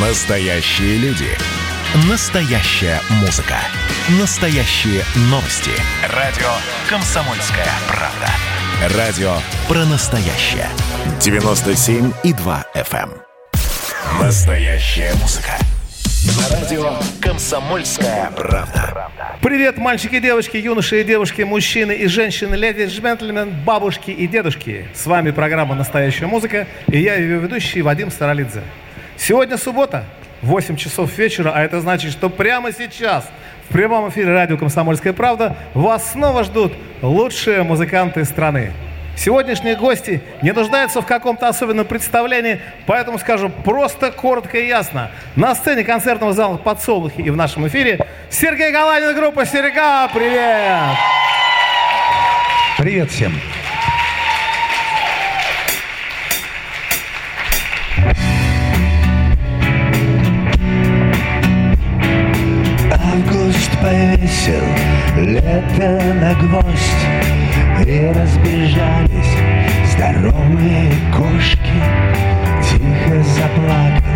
Настоящие люди. Настоящая музыка. Настоящие новости. Радио «Комсомольская правда». Радио про настоящее. 97,2 FM. эм. Настоящая музыка. На радио «Комсомольская правда». Привет, мальчики и девочки, юноши и девушки, мужчины и женщины, леди и джентльмены, бабушки и дедушки. С вами программа «Настоящая музыка» и я ее ведущий Вадим Старолидзе. Сегодня суббота, 8 часов вечера, а это значит, что прямо сейчас в прямом эфире радио «Комсомольская правда» вас снова ждут лучшие музыканты страны. Сегодняшние гости не нуждаются в каком-то особенном представлении, поэтому скажу просто, коротко и ясно. На сцене концертного зала «Подсолнухи» и в нашем эфире Сергей Галанин, группа «Серега». Привет! Привет всем. Повесил лето на гвоздь. И разбежались здоровые кошки. Тихо заплакал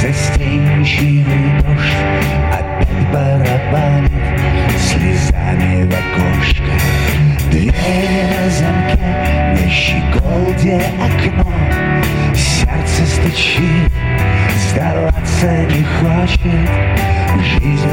застенчивый дождь. Опять барабанит слезами в окошко. Двери на замке, на щеколде окно. Сердце стучит, сдаваться не хочет. Жизнь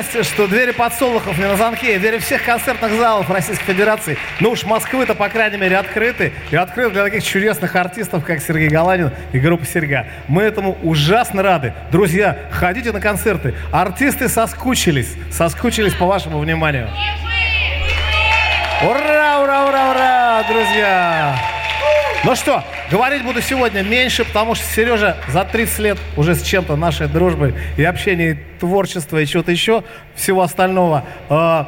счастье, что двери подсолнухов не на замке, и двери всех концертных залов Российской Федерации, ну уж Москвы-то, по крайней мере, открыты. И открыты для таких чудесных артистов, как Сергей Галанин и группа «Серьга». Мы этому ужасно рады. Друзья, ходите на концерты. Артисты соскучились, соскучились по вашему вниманию. Ура, ура, ура, ура, друзья! Ну что, говорить буду сегодня меньше, потому что Сережа за 30 лет уже с чем-то нашей дружбы и общения, и творчества, и чего-то еще, всего остального, э,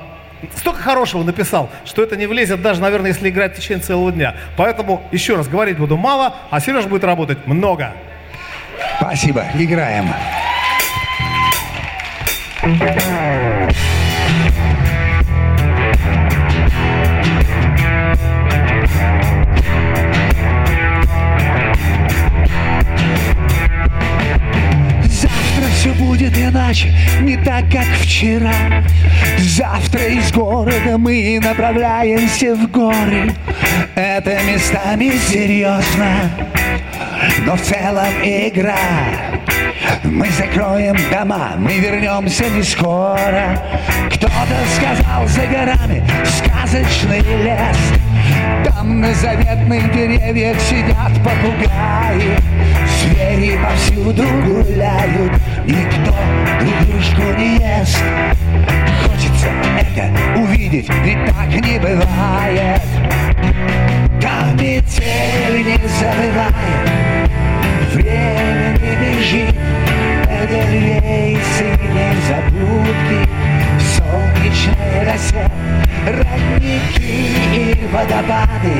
столько хорошего написал, что это не влезет даже, наверное, если играть в течение целого дня. Поэтому еще раз говорить буду мало, а Сережа будет работать много. Спасибо, играем. Завтра все будет иначе, не так, как вчера. Завтра из города мы направляемся в горы. Это местами серьезно, но в целом игра. Мы закроем дома, мы вернемся не скоро. Кто-то сказал за горами сказочный лес. Там на заветных деревьях сидят попугаи. Звери повсюду гуляют, никто друг не ест. Хочется это увидеть, ведь так не бывает. Там метель не забывает, время не бежит, Эдельвейсы незабудки, в солнечной росе, родники и водопады.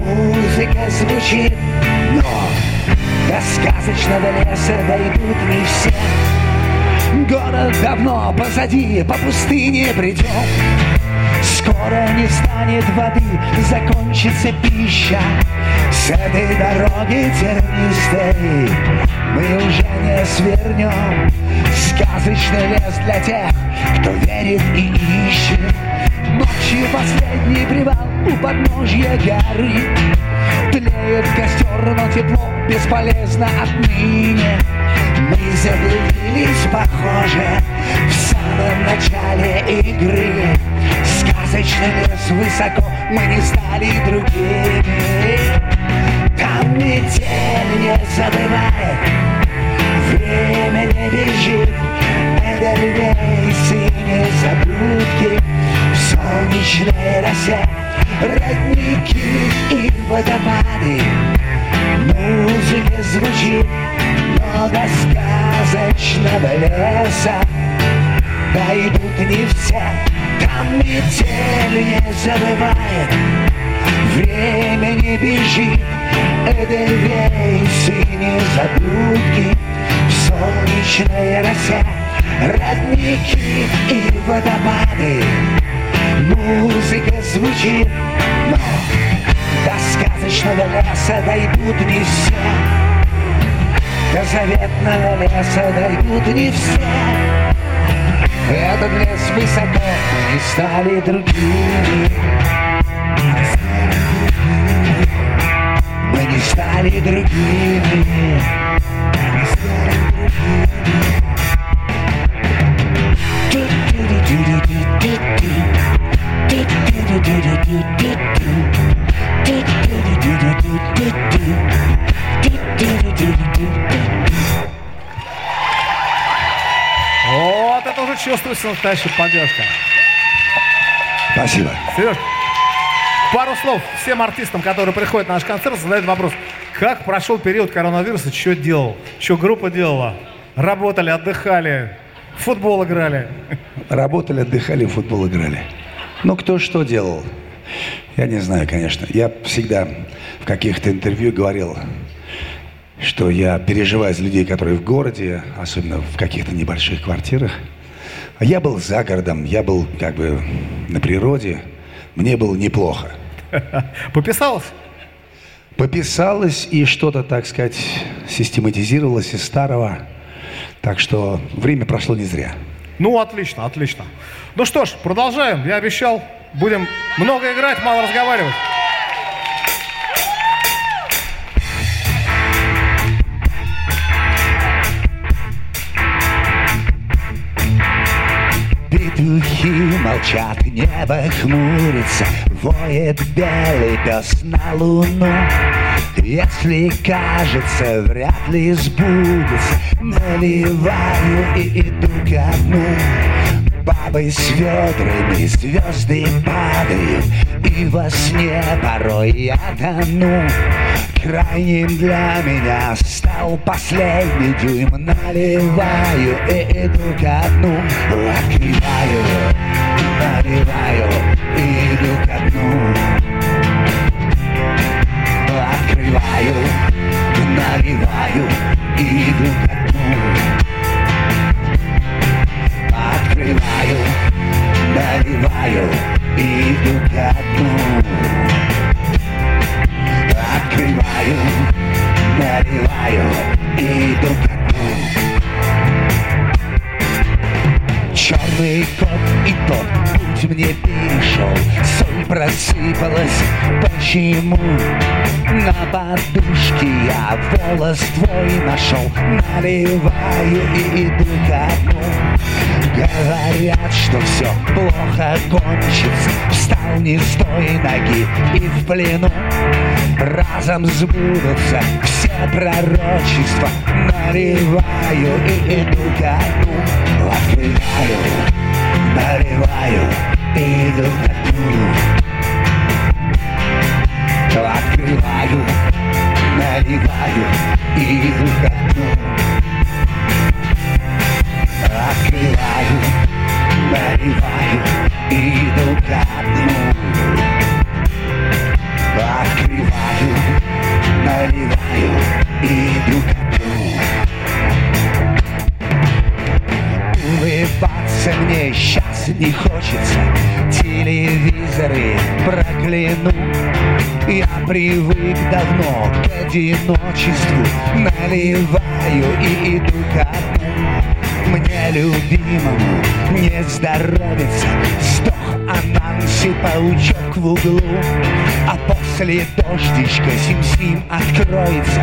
Музыка звучит, но до сказочного леса дойдут не все. Город давно позади, по пустыне придем. Скоро не станет воды, закончится пища. С этой дороги тернистой мы уже не свернем. Сказочный лес для тех, кто верит и ищет. Ночью последний привал у подножья горы. Тлеет костер, но тепло бесполезно отныне. Мы заблудились, похоже, в самом начале игры. Сказочный лес высоко, мы не стали другими. Там метель не забывает, время не бежит. Эдельвейсы незабудки в солнечной росе. Родники и водопады, музыка звучит, но до сказочного леса дойдут не все. Там метель не забывает, время не бежит, Эдельвейсы незабудки в солнечной росе. Родники и водопады, музыка звучит, но сказочного леса дойдут не все. До заветного леса дойдут не все. Этот лес высоко, мы стали другими. Мы не стали другими. Вот это уже чувствуется настоящая поддержка. Спасибо. Сереж, пару слов всем артистам, которые приходят на наш концерт, задают вопрос. Как прошел период коронавируса, что делал? Что группа делала? Работали, отдыхали, футбол играли. Работали, отдыхали, футбол играли. Ну, кто что делал? Я не знаю, конечно. Я всегда в каких-то интервью говорил, что я переживаю за людей, которые в городе, особенно в каких-то небольших квартирах. Я был за городом, я был как бы на природе. Мне было неплохо. Пописалось? Пописалось и что-то, так сказать, систематизировалось из старого. Так что время прошло не зря. Ну, отлично, отлично. Ну что ж, продолжаем. Я обещал, будем много играть, мало разговаривать. Петухи молчат, небо хмурится, Воет белый пес на луну. Если кажется, вряд ли сбудется, Наливаю и иду ко дну. Бабы с ведрами, звезды падают И во сне порой я тону. Крайним для меня стал последний дюйм. Наливаю и иду ко дну Открываю, наливаю и иду ко дну Открываю, наливаю и иду ко дну Открываю, наливаю и иду ко дну Открываю, наливаю и иду ко дну Черный кот и тот путь мне перешел Соль просыпалась, почему? На подушке я волос твой нашел? Наливаю и иду ко дну Говорят, что все плохо кончится. Встал не с той ноги и в плену. Разом сбудутся все пророчества. Наливаю и иду ко дну Открываю, Barreiraio, Pedro Catu Traquilaio, Merivaio, Pedro Catu Traquilaio, Merivaio, Pedro Catu Traquilaio, Merivaio, Pedro tu Улыбаться мне сейчас не хочется. Телевизоры прокляну. Я привык давно к одиночеству. Наливаю и иду ко дну Мне любимому не здоровится. Сдох ананси паучок в углу. А после дождичка сим-сим откроется.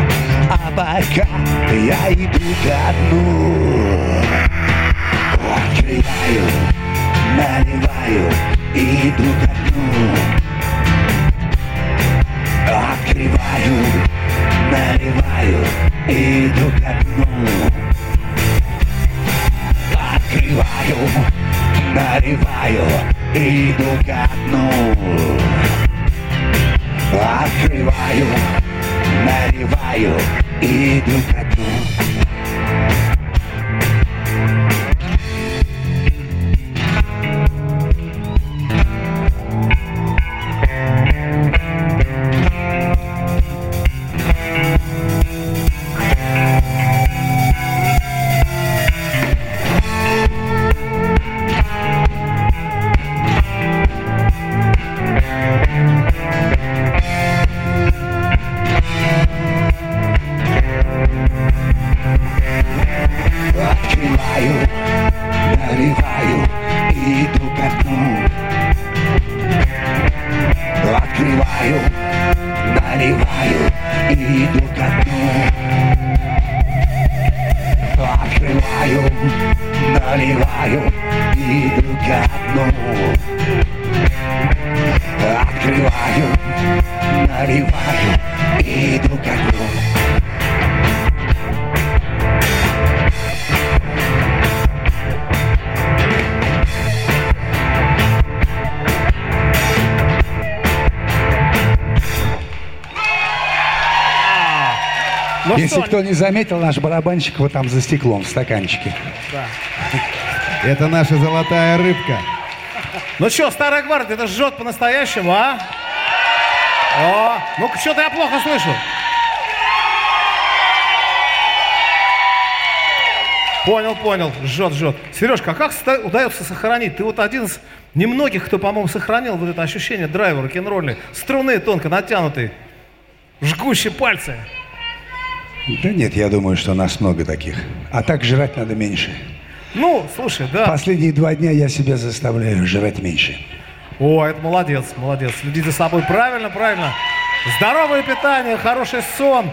А пока я иду ко дну Открываю, наливаю и иду ко дну Открываю, наливаю и иду ко дну Открываю, наливаю и иду ко дну Открываю, наливаю и иду ко дну заметил, наш барабанщик вот там за стеклом в стаканчике. Это наша золотая рыбка. ну что, старая гвардия, это жжет по-настоящему, а? О, ну что-то я плохо слышу. Понял, понял, жжет, жжет. Сережка, а как удается сохранить? Ты вот один из немногих, кто, по-моему, сохранил вот это ощущение драйва рок-н-ролли. Струны тонко натянутые, жгущие пальцы. Да нет, я думаю, что нас много таких. А так жрать надо меньше. Ну, слушай, да. Последние два дня я себя заставляю жрать меньше. О, это молодец, молодец. Следи за собой правильно, правильно. Здоровое питание, хороший сон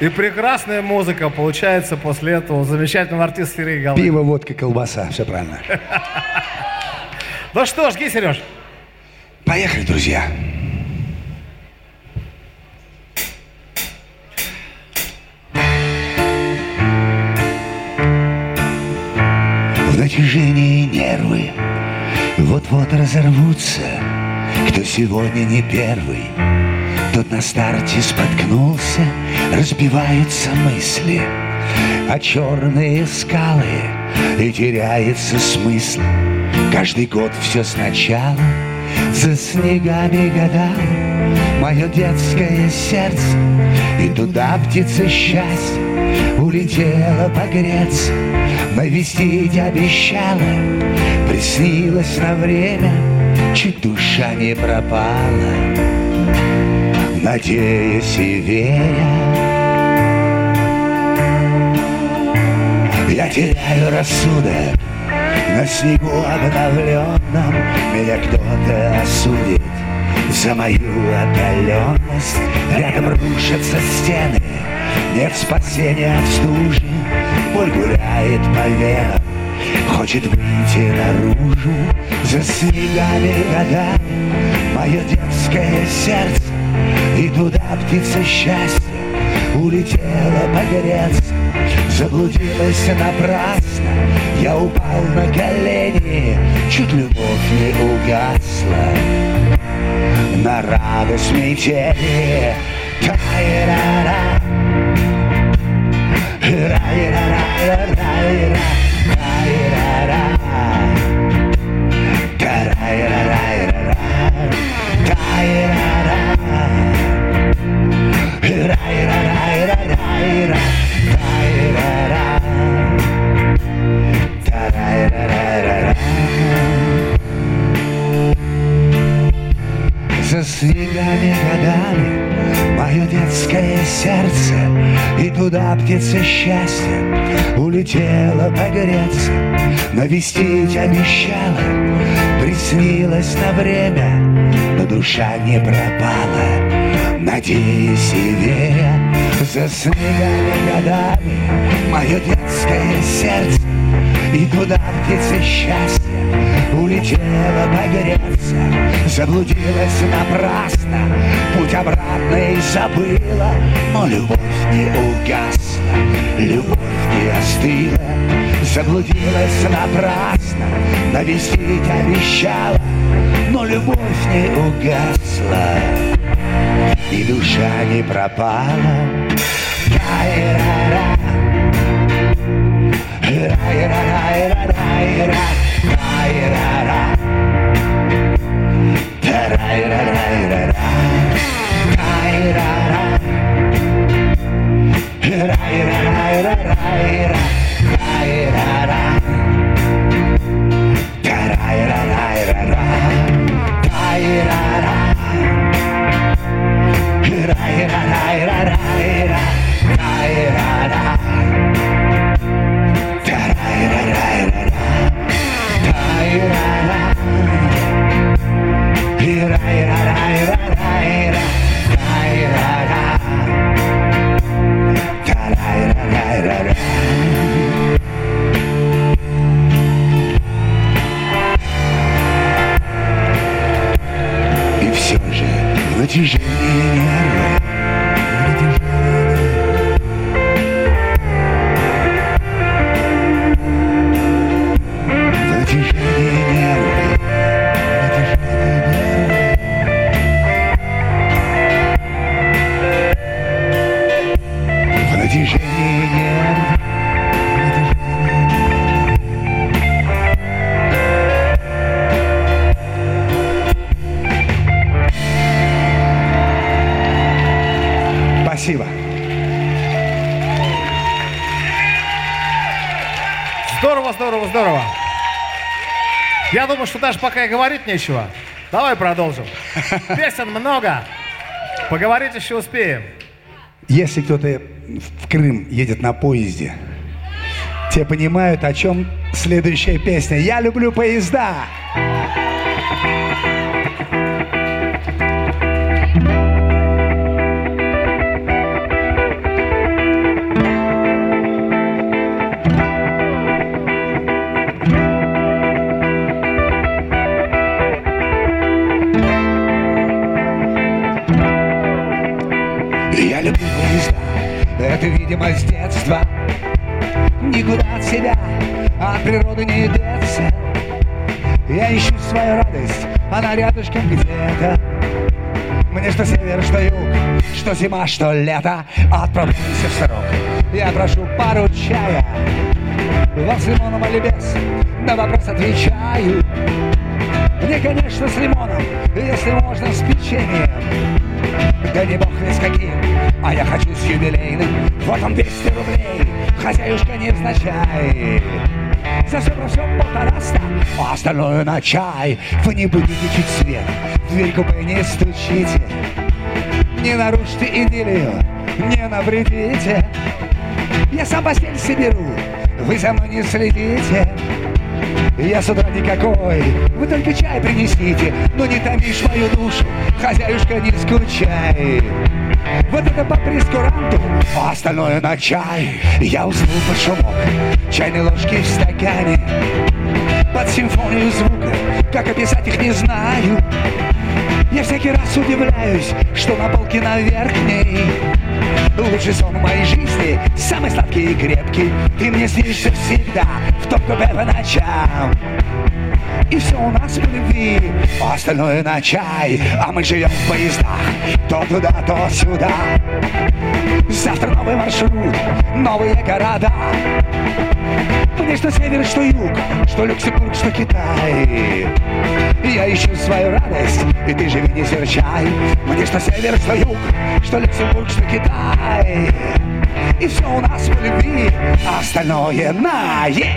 и прекрасная музыка получается после этого замечательного артиста Сергея Галыгина. Пиво, водка, колбаса. Все правильно. Ну что, жги, Сереж. Поехали, друзья. В натяжении нервы. Вот-вот разорвутся, кто сегодня не первый, тот на старте споткнулся, разбиваются мысли, а черные скалы и теряется смысл. Каждый год все сначала, за снегами года, мое детское сердце, и туда птица счастья улетела погреться, навестить обещала, приснилась на время, чуть душа не пропала, надеясь и веря. Я теряю рассудок на снегу обновленном Меня кто-то осудит. За мою оголенность Рядом рушатся стены, нет спасения от стужи Боль гуляет по венам, хочет выйти наружу За снегами года. Мое детское сердце И туда птица счастья улетела погреться Заблудилась напрасно, я упал на колени. Чуть любовь не угасла. На радость метели Та-ра-ра За снегами годами детское сердце И туда птица счастья улетела погреться. Навестить обещала, приснилась на время Но душа не пропала, надеясь и веря За снегами годами мое детское сердце И туда птица счастья улетела погреться Заблудилась напрасно, путь обратный забыла Но любовь не угасла, любовь не остыла. Заблудилась напрасно, навестить обещала Но любовь не угасла, и душа не пропала. Ра-ра-ра, ра-ра-ра-ра-ра-ра Здорово. Я думаю, что даже пока и говорить нечего. Давай продолжим. Песен много. Поговорить еще успеем. Если кто-то в Крым едет на поезде, те понимают, о чем следующая песня. Я люблю поезда. Это видимо с детства Никуда от себя, от природы не деться Я ищу свою радость, она рядышком где-то. Мне что север, что юг, что зима, что лето, отправляемся в срок. Я прошу пару чая, вам с лимоном или без, на вопрос отвечаю. Мне, конечно, с лимоном, если можно, с печеньем. Да не бог весь каким, а я хочу с юбилейным. Вот он 200 рублей, хозяюшка невзначай. За все про все полтораста, а остальное на чай. Вы не будете чуть свет, в дверь купе не стучите. Не нарушьте идиллию, не навредите. Я сам постель соберу, вы за мной не следите. Я с утра никакой, вы только чай принесите, но не томишь мою душу, хозяюшка, не скучай. Вот это по прескуранту, а остальное на чай. Я уснул под шумок чайной ложки в стакане, под симфонию звука, как описать их не знаю. Я всякий раз удивляюсь, что на полке на верхней Лучший сон в моей жизни, самый сладкий и крепкий. Ты мне снишься всегда, в купе по ночам и все у нас по любви, а остальное на чай А мы живем в поездах, то туда, то сюда. Завтра новый маршрут, новые города Мне что север, что юг, что Люксембург, что Китай. Я ищу свою радость, и ты живи не серчай Мне что север, что юг, что Люксембург, что Китай. И все у нас по любви, а остальное на е.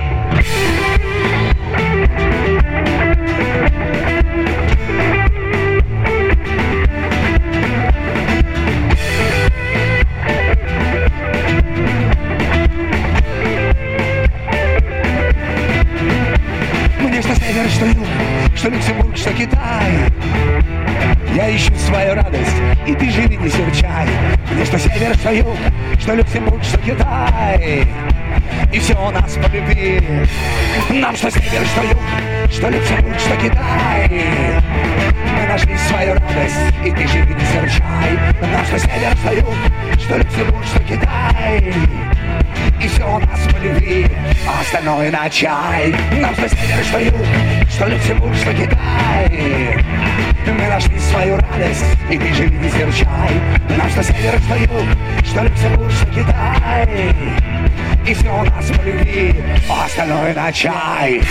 Север, что юг, что Люксембург, что Китай. Я ищу свою радость, и ты живи не серчай. Мне что север, что юг, что Люксембург, что Китай. И все у нас по любви. Нам что север, что юг, что Люксембург, что Китай. Мы нашли свою радость, и ты живи не серчай. Нам что север, что юг, что Люксембург, что Китай и все у нас по любви, а остальное на чай Нам что север, что юг, что Люксембург, что Китай Мы нашли свою радость, и ты живи не серчай Нам что север, что юг, что Люксембург, что Китай И все у нас по любви, а остальное на чай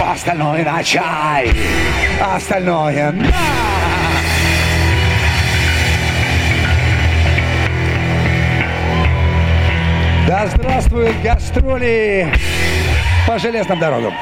а Остальное на чай, а остальное на... Да здравствуют гастроли по железным дорогам.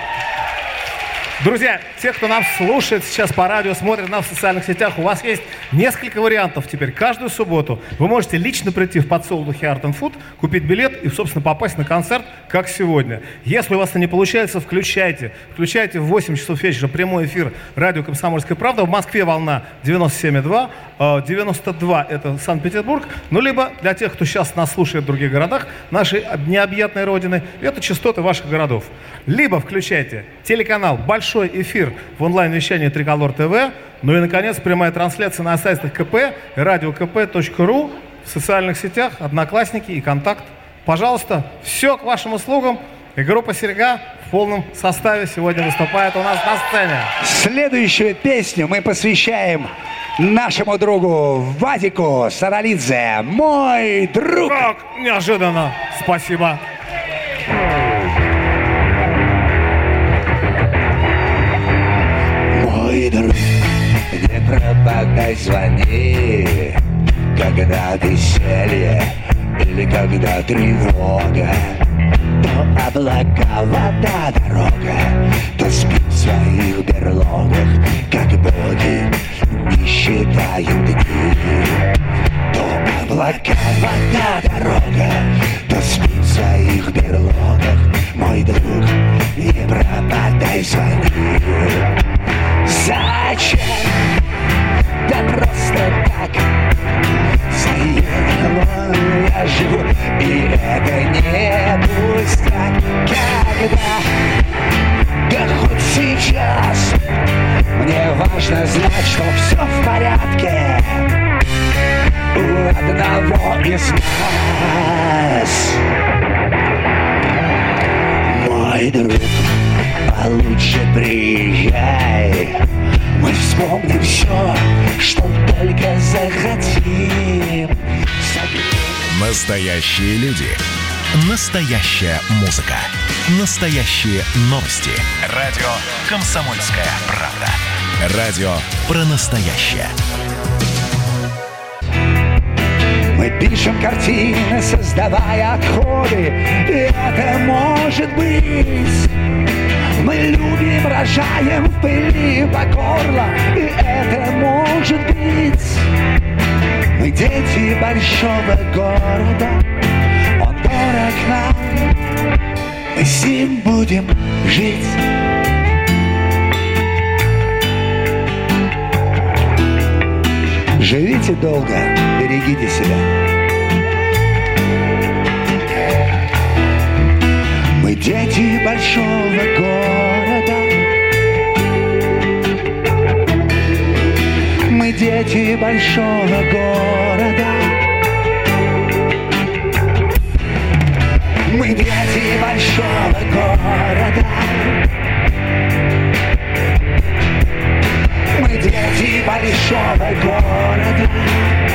Друзья, те, кто нас слушает сейчас по радио, смотрит нас в социальных сетях, у вас есть несколько вариантов теперь. Каждую субботу вы можете лично прийти в подсолнухе Art and Food, купить билет и, собственно, попасть на концерт, как сегодня. Если у вас это не получается, включайте. Включайте в 8 часов вечера прямой эфир радио «Комсомольская правда». В Москве волна 97,2, э, 92 это Санкт-Петербург. Ну, либо для тех, кто сейчас нас слушает в других городах, нашей необъятной родины, это частоты ваших городов. Либо включайте телеканал «Большой эфир» в онлайн-вещании Триколор ТВ. Ну и, наконец, прямая трансляция на сайтах КП, радиокп.ру, в социальных сетях, Одноклассники и Контакт. Пожалуйста, все к вашим услугам. И группа «Серега» в полном составе сегодня выступает у нас на сцене. Следующую песню мы посвящаем нашему другу Вадику Саралидзе. Мой друг. Как неожиданно. Спасибо. Друг, не пропадай, звони, когда веселье или когда тревога. То облака, вода, дорога, то спит в своих берлогах, как боги не считают дни. То облака, вода, дорога, то спит в своих берлогах, мой друг, не пропадай, звони. Зачем? Да просто так. Заехал я живу И это не пустяк. Когда? Да хоть сейчас. Мне важно знать, что все в порядке. У одного из нас. Мой друг лучше приезжай Мы вспомним все, что только захотим Настоящие люди. Настоящая музыка. Настоящие новости. Радио «Комсомольская правда». Радио про настоящее. Мы пишем картины, создавая отходы И это может быть Мы любим, рожаем в пыли по горло И это может быть. Мы дети большого города Он дорог нам. Мы с ним будем жить. Живите долго, берегите себя. Дети большого города. Мы дети большого города. Мы дети большого города. Мы дети большого города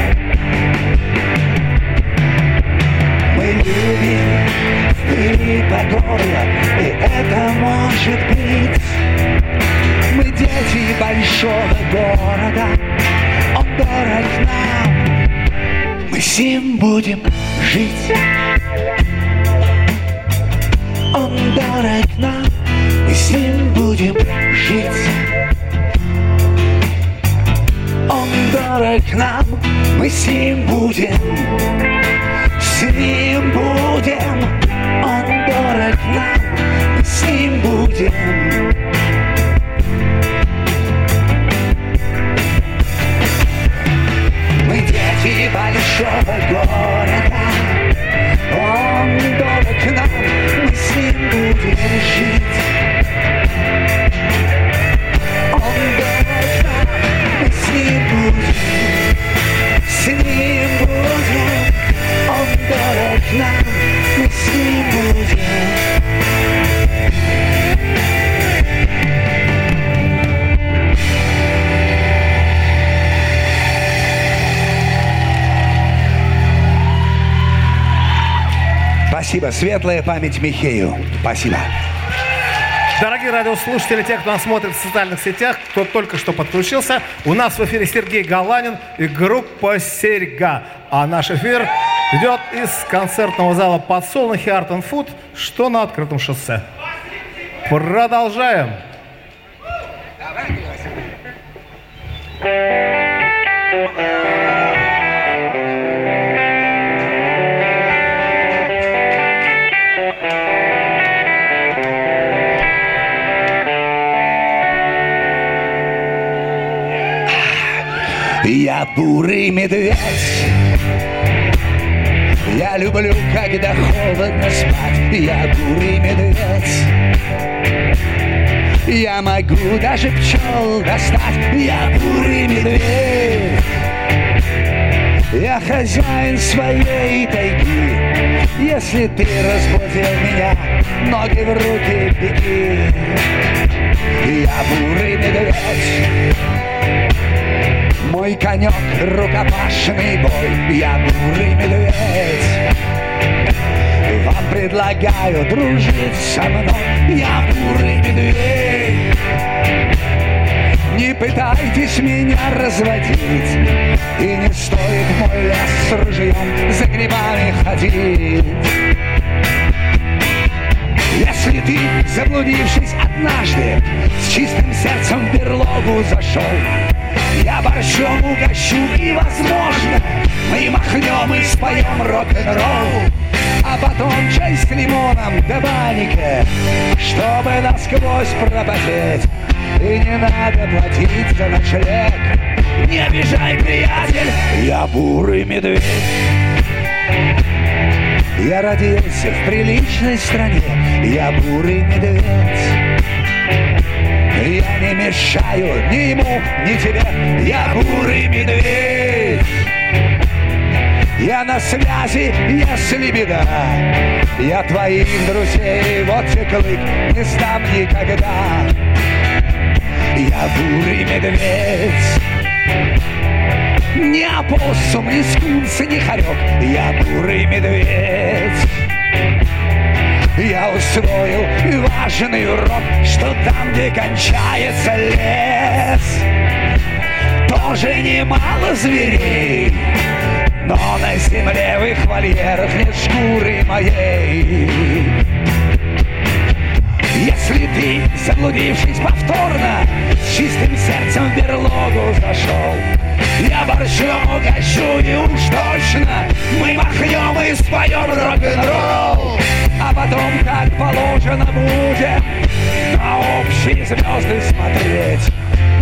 Любим в пыли по горло И это может быть. Мы дети большого города Он дорог нам. Мы с ним будем жить. Он дорог нам Мы с ним будем жить. Он дорог нам, мы с ним будем, с ним будем. Он дорог нам, мы с ним будем. Мы дети большого города, Спасибо. Светлая память Михею. Спасибо. Дорогие радиослушатели, те, кто нас смотрит в социальных сетях, кто только что подключился, у нас в эфире Сергей Галанин и группа «Серьга». А наш эфир идет из концертного зала «Подсолнухи Art and Food», что на открытом шоссе. Продолжаем. Я бурый медведь. Я люблю, когда холодно спать. Я бурый медведь. Я могу даже пчел достать. Я бурый медведь. Я хозяин своей тайги. Если ты разбудил меня Ноги в руки беги. Я бурый медведь мой конек рукопашный бой, я бурый медведь. Вам предлагаю дружить со мной, я бурый медведь. Не пытайтесь меня разводить, и не стоит мой лес с ружьем за грибами ходить. Если ты, заблудившись однажды, с чистым сердцем в берлогу зашел, я борщом угощу и, возможно, мы махнем и споем рок-н-ролл. А потом чай с лимоном да баника, чтобы насквозь пропотеть. И не надо платить за ночлег. Не обижай, приятель, я бурый медведь. Я родился в приличной стране, я бурый медведь. Я не мешаю ни ему, ни тебе, я бурый медведь. Я на связи, если беда. Я твоих друзей, вот те клык Не сдам никогда. Я бурый медведь. Не опоссум, не скунс, не хорек. Я бурый медведь я усвоил важный урок, что там, где кончается лес, тоже немало зверей. Но на земле в их вольерах нет шкуры моей. Если ты, заблудившись повторно, с чистым сердцем в берлогу зашел, я борщом угощу и уж точно мы махнем и споем рок-н-ролл. А потом, как положено, будем на общие звезды смотреть.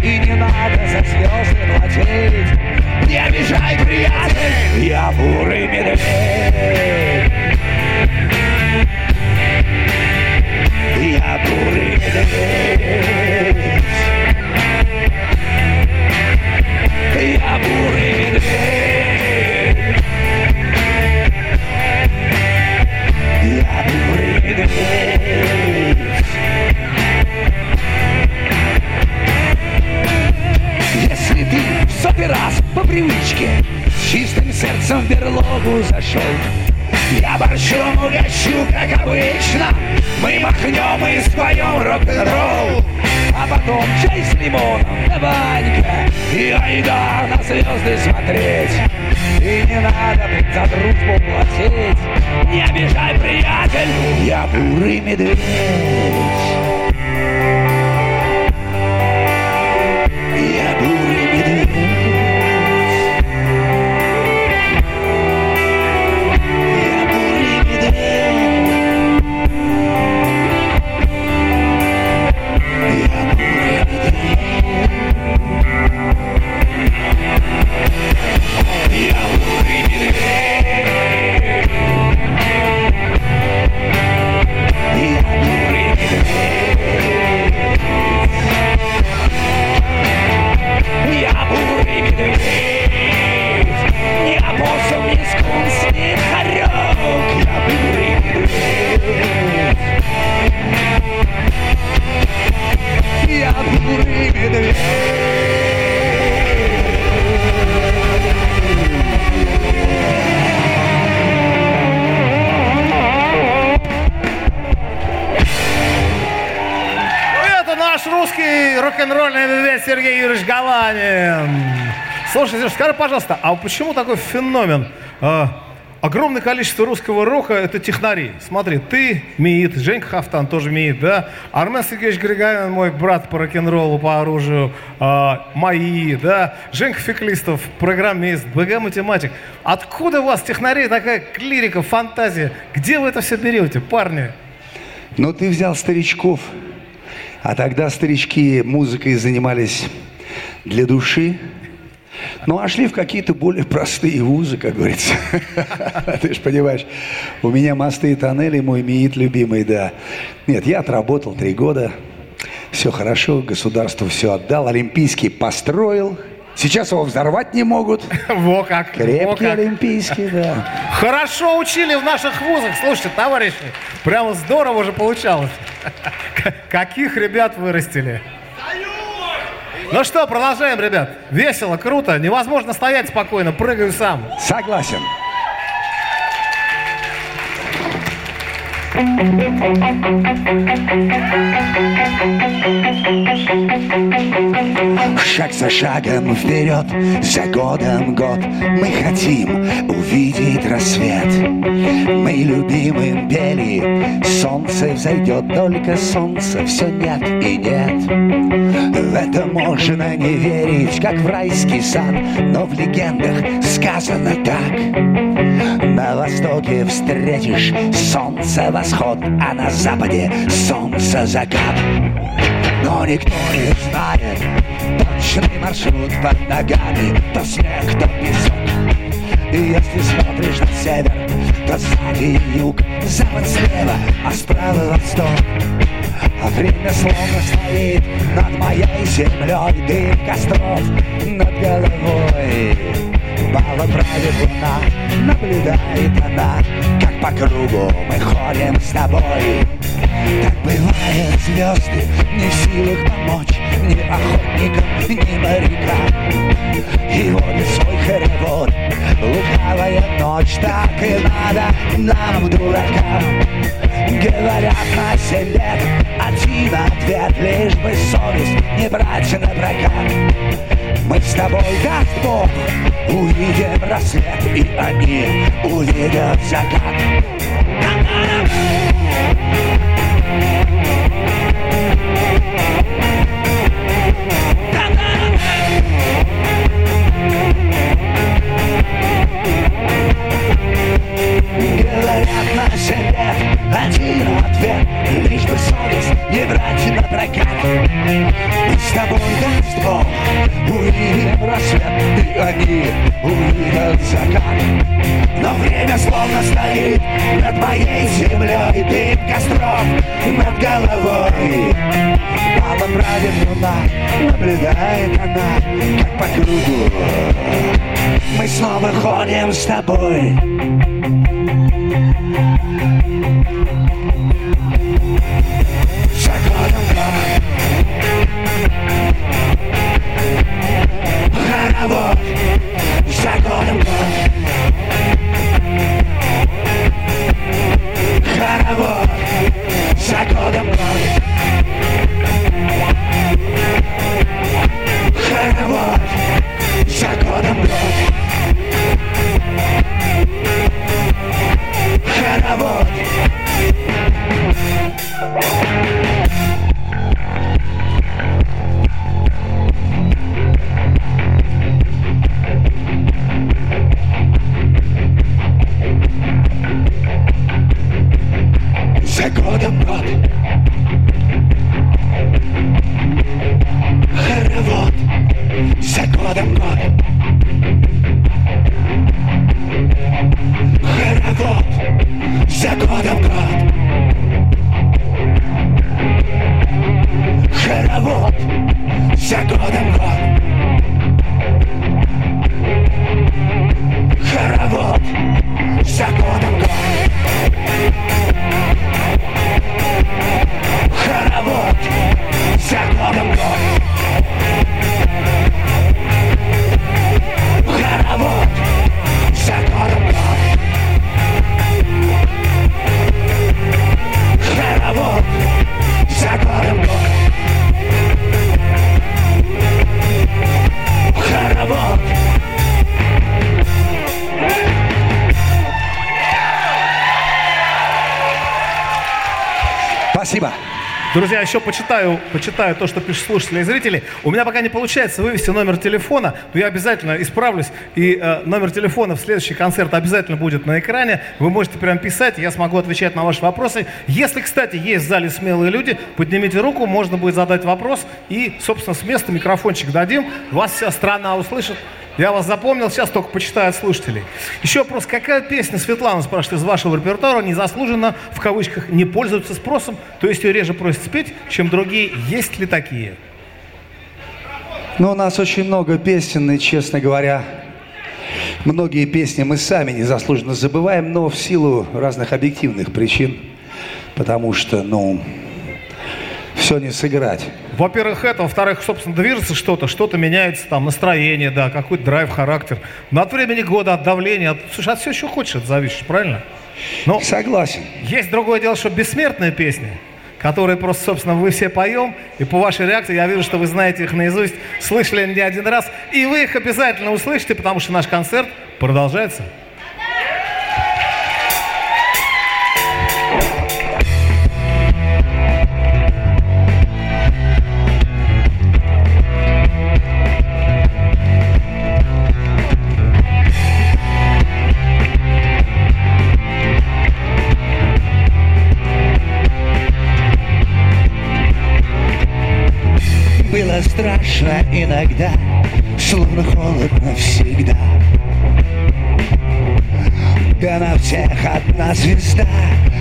И не надо за звезды платить. Не обижай, приятель, я бурый медведь. Я бурый медведь. Я бурый медведь. Если ты в сотый раз по привычке С чистым сердцем в берлогу зашел Я борщом угощу, как обычно. Мы махнем и споем рок-н-ролл А потом чай с лимоном. Да банька И айда на звезды смотреть. И не надо за дружбу платить. Не обижай, приятель, я бурый медведь рок-н-ролльный медведь Сергей Юрьевич Галанин. Слушай, Сереж, скажи, пожалуйста, а почему такой феномен? А, огромное количество русского рока – это технари. Смотри, ты МИИТ, Женька Хафтан тоже МИИТ, да? Армен Сергеевич Григорян, мой брат по рок-н-роллу, по оружию, а, МАИ, да? Женька Феклистов, программист, БГ-математик. Откуда у вас, технарей, такая клирика, фантазия? Где вы это все берете, парни? Ну, ты взял старичков, а тогда старички музыкой занимались для души. Ну, а шли в какие-то более простые вузы, как говорится. Ты же понимаешь, у меня мосты и тоннели, мой МИИТ любимый, да. Нет, я отработал три года, все хорошо, государству все отдал, Олимпийский построил. Сейчас его взорвать не могут. Во как, во Крепкий как. Олимпийский, да. Хорошо учили в наших вузах. Слушайте, товарищи, прямо здорово же получалось. Каких ребят вырастили. Ну что, продолжаем, ребят. Весело, круто. Невозможно стоять спокойно, прыгаю сам. Согласен. Шаг за шагом вперед, за годом год. Мы хотим увидеть рассвет. Мы любимым пели Солнце взойдет, только солнце Все нет и нет. В это можно не верить, как в райский сад Но в легендах сказано так. На востоке встретишь солнце восход А на западе солнце закат. Но никто не знает точный маршрут под ногами То снег, то песок. И если смотришь на север, то сзади юг Запад слева, а справа восток. А время словно стоит над моей землей Дым костров над головой Бала правит луна, наблюдает она. Как по кругу мы ходим с тобой. Так бывает звезды не в силах помочь Ни охотникам, ни морякам. И водит свой хоровод Лукавая ночь, так и надо нам, дуракам. Говорят на семь лет один ответ Лишь бы совесть не брать на прокат Мы с тобой, Бог, увидим рассвет И они увидят закат. Говорят на себе один ответ. Лишь бы совесть не брать на прокат Мы с тобой даст Бог Увидим рассвет И они увидят закат. Но время словно стоит Над моей землей Дым костров над головой. Мало правит луна Наблюдает она Как по кругу. Мы снова ходим с тобой Thank you. Друзья, еще почитаю, почитаю то, что пишут слушатели и зрители. У меня пока не получается вывести номер телефона, но я обязательно исправлюсь. И э, номер телефона в следующий концерт обязательно будет на экране. Вы можете прям писать, я смогу отвечать на ваши вопросы. Если, кстати, есть в зале смелые люди, поднимите руку, можно будет задать вопрос. И, собственно, с места микрофончик дадим. Вас вся страна услышит. Я вас запомнил, сейчас только почитаю от слушателей. Еще вопрос, какая песня, Светлана спрашивает, из вашего репертуара незаслуженно, в кавычках, не пользуется спросом, то есть ее реже просят спеть, чем другие. Есть ли такие? Ну, у нас очень много песен, и, честно говоря, многие песни мы сами незаслуженно забываем, но в силу разных объективных причин, потому что, ну, все не сыграть. Во-первых, это, во-вторых, собственно, движется что-то, что-то меняется, там, настроение, да, какой-то драйв, характер. Но от времени года, от давления, от, слушай, от всего, что хочешь, это зависит, правильно? Но Согласен. есть другое дело, что бессмертные песни, которые просто, собственно, вы все поем, и по вашей реакции я вижу, что вы знаете их наизусть, слышали не один раз, и вы их обязательно услышите, потому что наш концерт продолжается. Страшно иногда, словно холодно всегда. Да на всех одна звезда,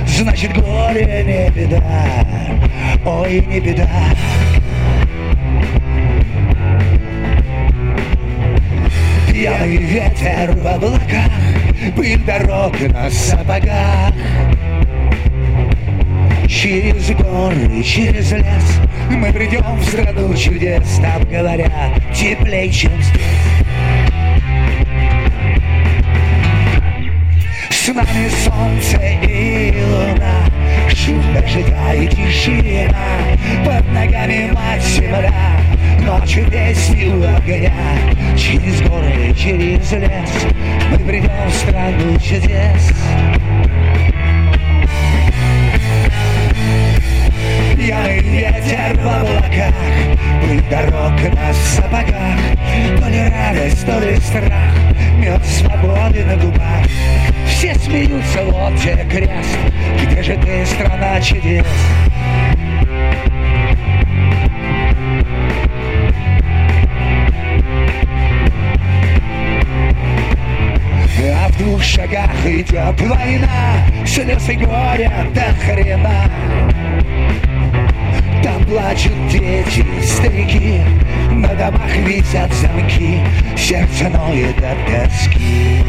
значит горе не беда, ой, не беда. Пьяный ветер в облаках Пыль дорог на сапогах Через горы, через лес Мы придем в страну чудес Там говорят теплей, чем здесь. С нами солнце и луна Шум дождя и тишина. Под ногами мать земля Ночью песню огня. Через горы, через лес Мы придем в страну чудес Пьяный ветер в облаках Пыль дорог на сапогах То ли радость, то ли страх Мед свободы на губах Все смеются, вот тебе крест Где же ты, страна чудес? А в двух шагах идет война Слез и горя до хрена Там плачут дети, старики. На домах висят замки. Сердце ноет от тоски.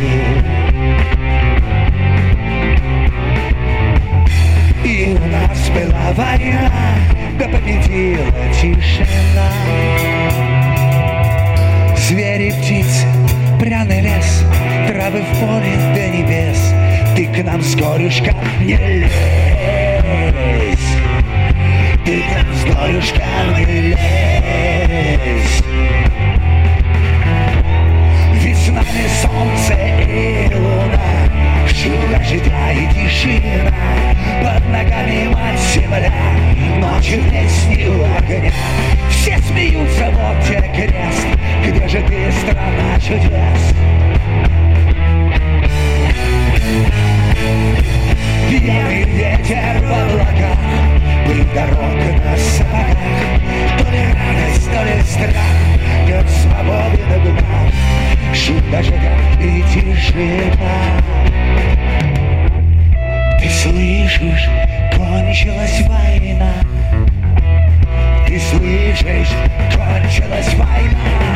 И у нас была война Да победила тишина. Звери, птицы, пряный лес Травы в поле до небес. Ты к нам с горюшком не лезь к нам с горюшком не лезь Ведь с солнце и луна Шум дождя и тишина Под ногами мать земля Ночью песни огня Все смеются, вот тебе крест Где же ты, страна чудес? Пьяный ветер в облаках Пыль дорог на сапогах То ли радость, то ли страх Нет свободы на губах Шум дождя и тишина Ты слышишь, кончилась война. Ты слышишь, кончилась война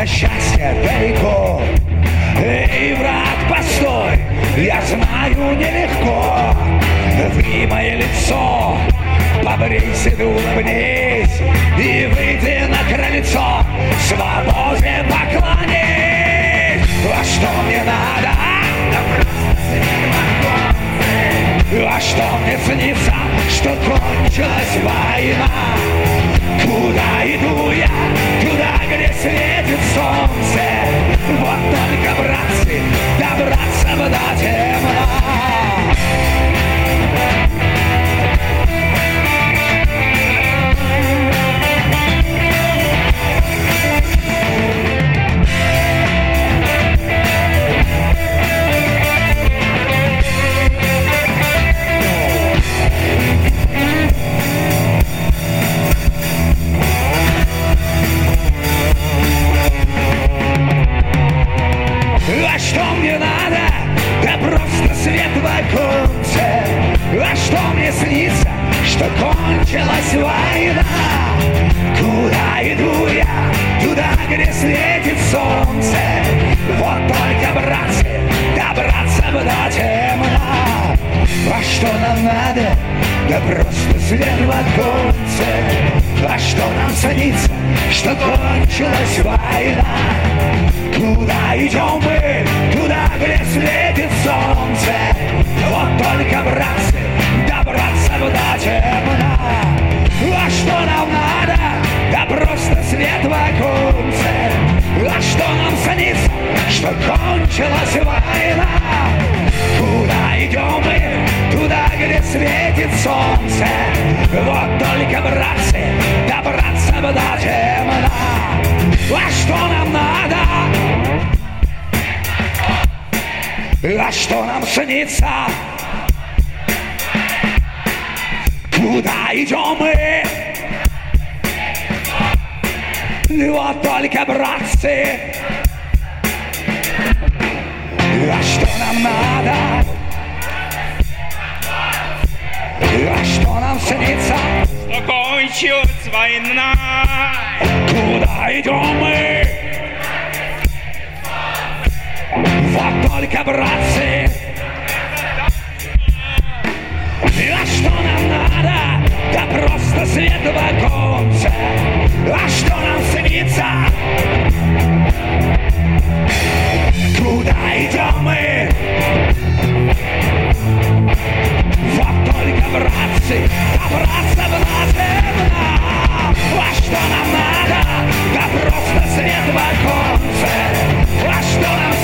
а до кончилась война Куда идем мы? Туда, где светит солнце Вот только, братцы, добраться бы до темна А что нам надо? Да просто свет в оконце А что нам снится? Что кончилась война Куда идем мы? Туда, где светит солнце Вот только, братцы, добраться бы до темна А что нам надо? А что нам снится? Куда идем мы? Вот только, братцы А что нам надо? А что нам снится? Что кончилась война Куда идем мы? Вот только, братцы А что нам надо? Да просто свет в оконце А что нам снится? Куда идем мы? Вот только, братцы, добраться в темно А что нам надо? Да просто свет в оконце А что нам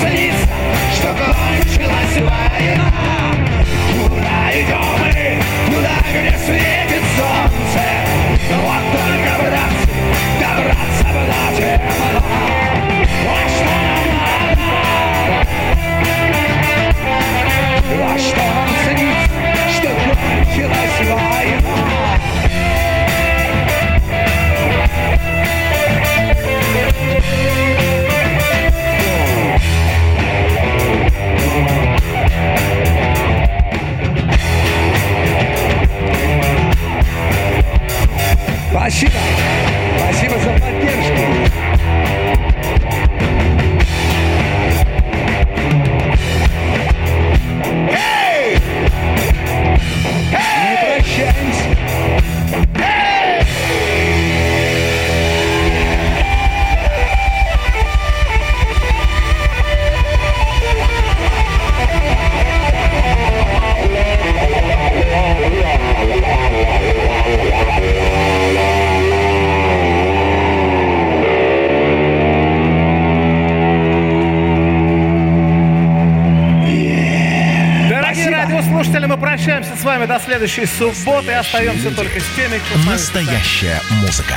следующей субботы. Остаемся только с теми, кто Настоящая музыка.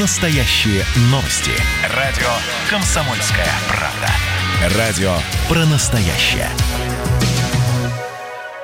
Настоящие новости. Радио «Комсомольская правда». Радио про настоящее.